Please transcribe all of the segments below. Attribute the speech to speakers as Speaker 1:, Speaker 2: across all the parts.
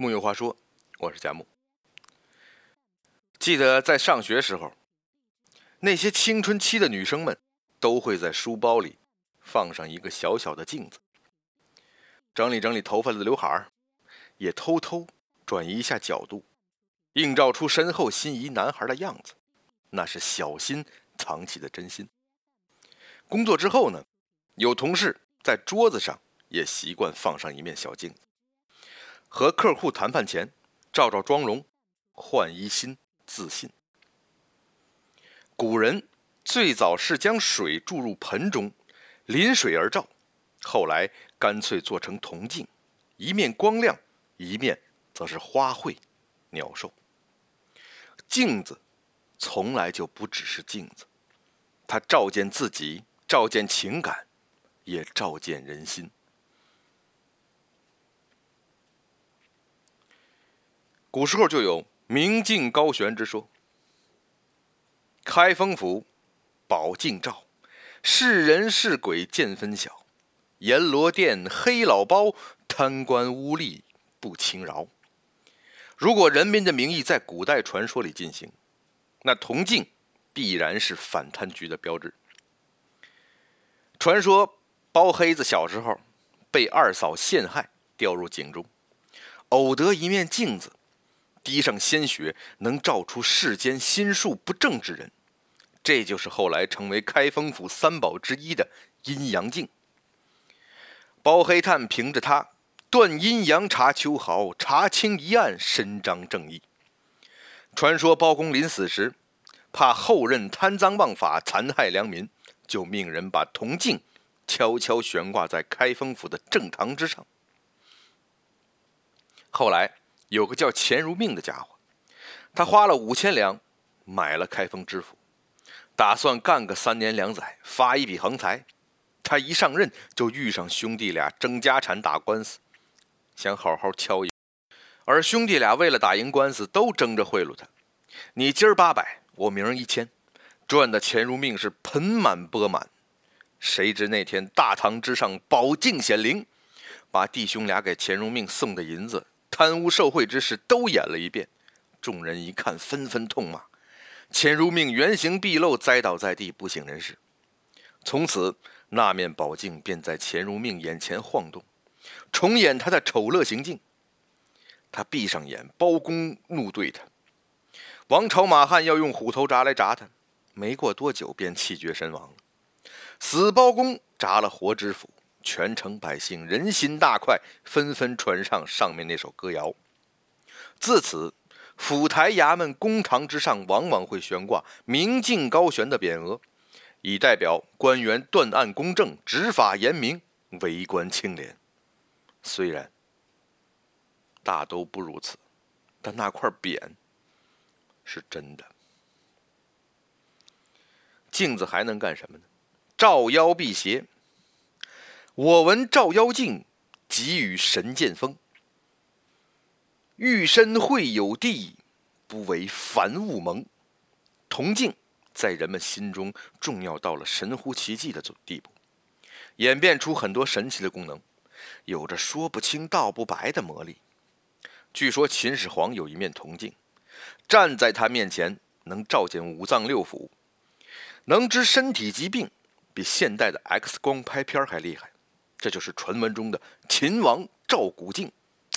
Speaker 1: 木有话说，我是佳木。记得在上学时候，那些青春期的女生们都会在书包里放上一个小小的镜子，整理整理头发的刘海儿，也偷偷转移一下角度，映照出身后心仪男孩的样子。那是小心藏起的真心。工作之后呢，有同事在桌子上也习惯放上一面小镜子，和客户谈判前照照妆容，换一新自信。古人最早是将水注入盆中，临水而照，后来干脆做成铜镜，一面光亮，一面则是花卉、鸟兽。镜子。从来就不只是镜子，它照见自己，照见情感，也照见人心。古时候就有明镜高悬之说。开封府宝镜照，是人是鬼见分晓。阎罗殿黑老包，贪官污吏不轻饶。如果人民的名义在古代传说里进行。那铜镜必然是反贪局的标志。传说包黑子小时候被二嫂陷害，掉入井中，偶得一面镜子，滴上鲜血，能照出世间心术不正之人。这就是后来成为开封府三宝之一的阴阳镜。包黑炭凭着它断阴阳、查秋毫、查清一案，伸张正义。传说包公临死时，怕后任贪赃枉法、残害良民，就命人把铜镜悄悄悬挂在开封府的正堂之上。后来有个叫钱如命的家伙，他花了五千两买了开封知府，打算干个三年两载，发一笔横财。他一上任就遇上兄弟俩争家产、打官司，想好好敲一。而兄弟俩为了打赢官司，都争着贿赂他。你今儿八百，我明儿一千，赚的钱如命是盆满钵满。谁知那天大堂之上宝镜显灵，把弟兄俩给钱如命送的银子、贪污受贿之事都演了一遍。众人一看，纷纷痛骂。钱如命原形毕露，栽倒在地，不省人事。从此，那面宝镜便在钱如命眼前晃动，重演他的丑陋行径。他闭上眼，包公怒对他：“王朝马汉要用虎头铡来铡他，没过多久便气绝身亡了。死包公铡了活知府，全城百姓人心大快，纷纷传上上面那首歌谣。自此，府台衙门公堂之上往往会悬挂明镜高悬的匾额，以代表官员断案公正、执法严明、为官清廉。虽然。”大都不如此，但那块匾是真的。镜子还能干什么呢？照妖辟邪。我闻照妖镜，即与神剑锋。玉身会有地，不为凡物蒙。铜镜在人们心中重要到了神乎其技的地步，演变出很多神奇的功能，有着说不清道不白的魔力。据说秦始皇有一面铜镜，站在他面前能照见五脏六腑，能知身体疾病，比现代的 X 光拍片还厉害。这就是传闻中的秦王照古镜。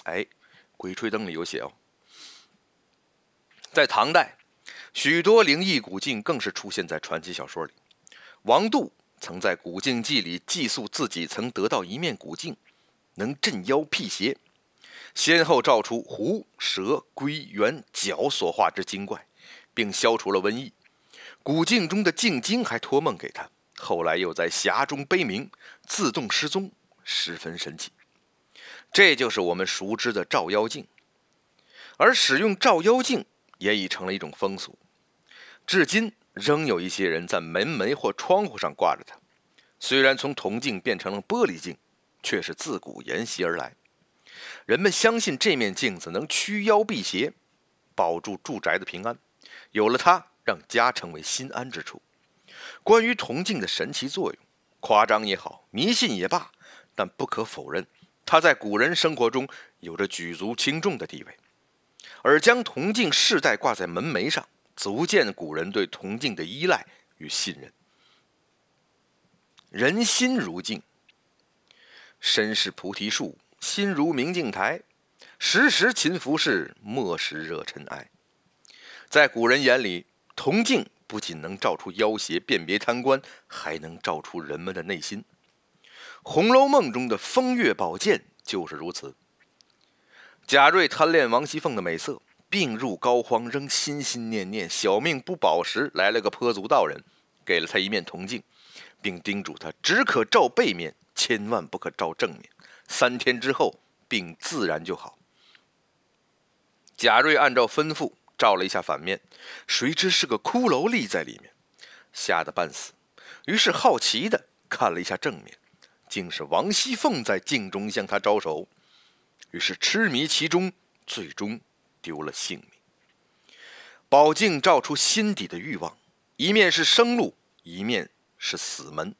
Speaker 1: 哎，《鬼吹灯》里有写哦。在唐代，许多灵异古镜更是出现在传奇小说里。王杜曾在《古镜记》里记述自己曾得到一面古镜，能镇妖辟邪。先后照出狐、蛇、龟、猿、角所化之精怪，并消除了瘟疫。古镜中的镜精还托梦给他，后来又在匣中悲鸣，自动失踪，十分神奇。这就是我们熟知的照妖镜。而使用照妖镜也已成了一种风俗，至今仍有一些人在门楣或窗户上挂着它。虽然从铜镜变成了玻璃镜，却是自古沿袭而来。人们相信这面镜子能驱妖辟邪，保住住宅的平安。有了它，让家成为心安之处。关于铜镜的神奇作用，夸张也好，迷信也罢，但不可否认，它在古人生活中有着举足轻重的地位，而将铜镜世代挂在门楣上，足见古人对铜镜的依赖与信任。人心如镜，身是菩提树，心如明镜台，时时勤拂拭，莫使惹尘埃。在古人眼里，铜镜不仅能照出妖邪、辨别贪官，还能照出人们的内心。《红楼梦》中的风月宝剑就是如此。贾瑞贪恋王熙凤的美色，病入膏肓，仍心心念念，小命不保时，来了个跛足道人，给了他一面铜镜，并叮嘱他只可照背面，千万不可照正面。三天之后，病自然就好。贾瑞按照吩咐。照了一下反面，谁知是个骷髅立在里面，吓得半死。于是好奇的看了一下正面，竟是王熙凤在镜中向他招手。于是痴迷其中，最终丢了性命。宝镜照出心底的欲望，一面是生路，一面是死门。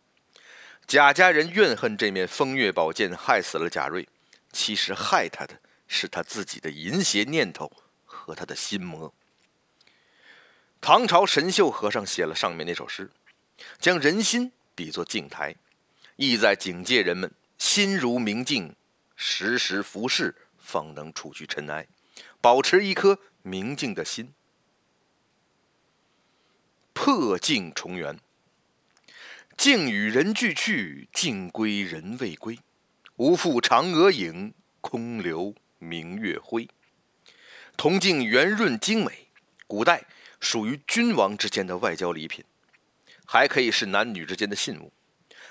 Speaker 1: 贾家人怨恨这面风月宝剑害死了贾瑞，其实害他的是他自己的淫邪念头。和他的心魔。唐朝神秀和尚写了上面那首诗，将人心比作镜台，意在警戒人们心如明镜，时时拂拭，方能除去尘埃，保持一颗明净的心。破镜重圆，镜与人俱去，镜归人未归，无复嫦娥影，空留明月辉。铜镜圆润精美，古代属于君王之间的外交礼品，还可以是男女之间的信物。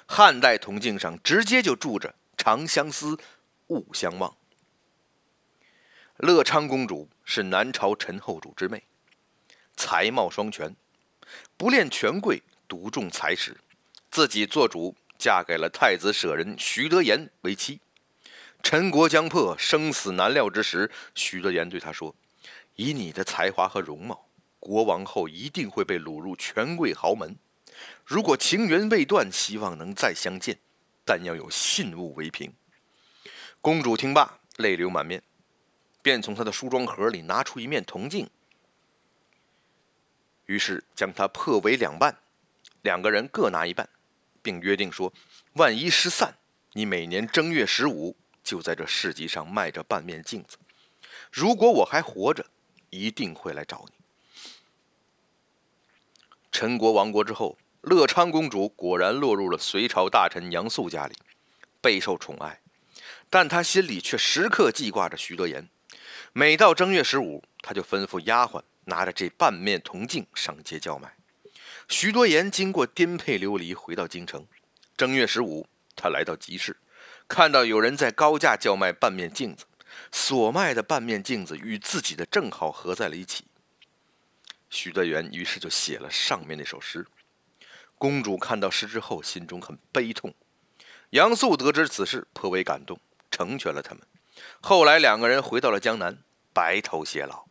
Speaker 1: 汉代铜镜上直接就铸着“长相思，勿相忘”。乐昌公主是南朝陈后主之妹，才貌双全，不恋权贵，独重才识，自己做主嫁给了太子舍人徐德言为妻。陈国将破，生死难料之时，徐德言对他说：“以你的才华和容貌，国王后一定会被掳入权贵豪门。如果情缘未断，希望能再相见，但要有信物为凭。”公主听罢，泪流满面，便从她的梳妆盒里拿出一面铜镜，于是将它破为两半，两个人各拿一半，并约定说：“万一失散，你每年正月十五。”就在这市集上卖着半面镜子，如果我还活着，一定会来找你。陈国亡国之后，乐昌公主果然落入了隋朝大臣杨素家里，备受宠爱，但她心里却时刻记挂着徐德言。每到正月十五，她就吩咐丫鬟拿着这半面铜镜上街叫卖。徐多言经过颠沛流离，回到京城。正月十五，他来到集市。看到有人在高价叫卖半面镜子，所卖的半面镜子与自己的正好合在了一起。徐德元于是就写了上面那首诗。公主看到诗之后，心中很悲痛。杨素得知此事，颇为感动，成全了他们。后来两个人回到了江南，白头偕老。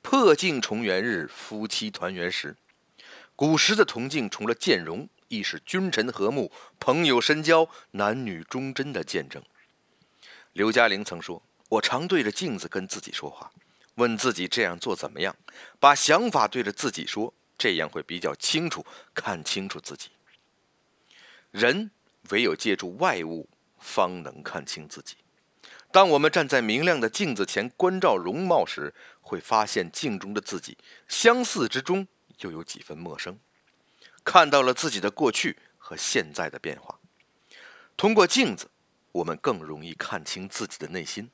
Speaker 1: 破镜重圆日，夫妻团圆时。古时的铜镜，除了见容。亦是君臣和睦、朋友深交、男女忠贞的见证。刘嘉玲曾说：“我常对着镜子跟自己说话，问自己这样做怎么样，把想法对着自己说，这样会比较清楚，看清楚自己。人唯有借助外物，方能看清自己。当我们站在明亮的镜子前关照容貌时，会发现镜中的自己相似之中，又有几分陌生。”看到了自己的过去和现在的变化，通过镜子，我们更容易看清自己的内心。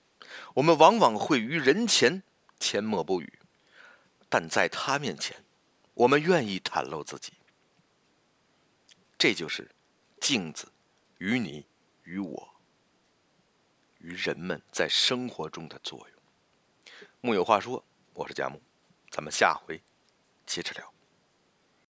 Speaker 1: 我们往往会于人前缄默不语，但在他面前，我们愿意袒露自己。这就是镜子与你、与我、与人们在生活中的作用。木有话说，我是佳木，咱们下回接着聊。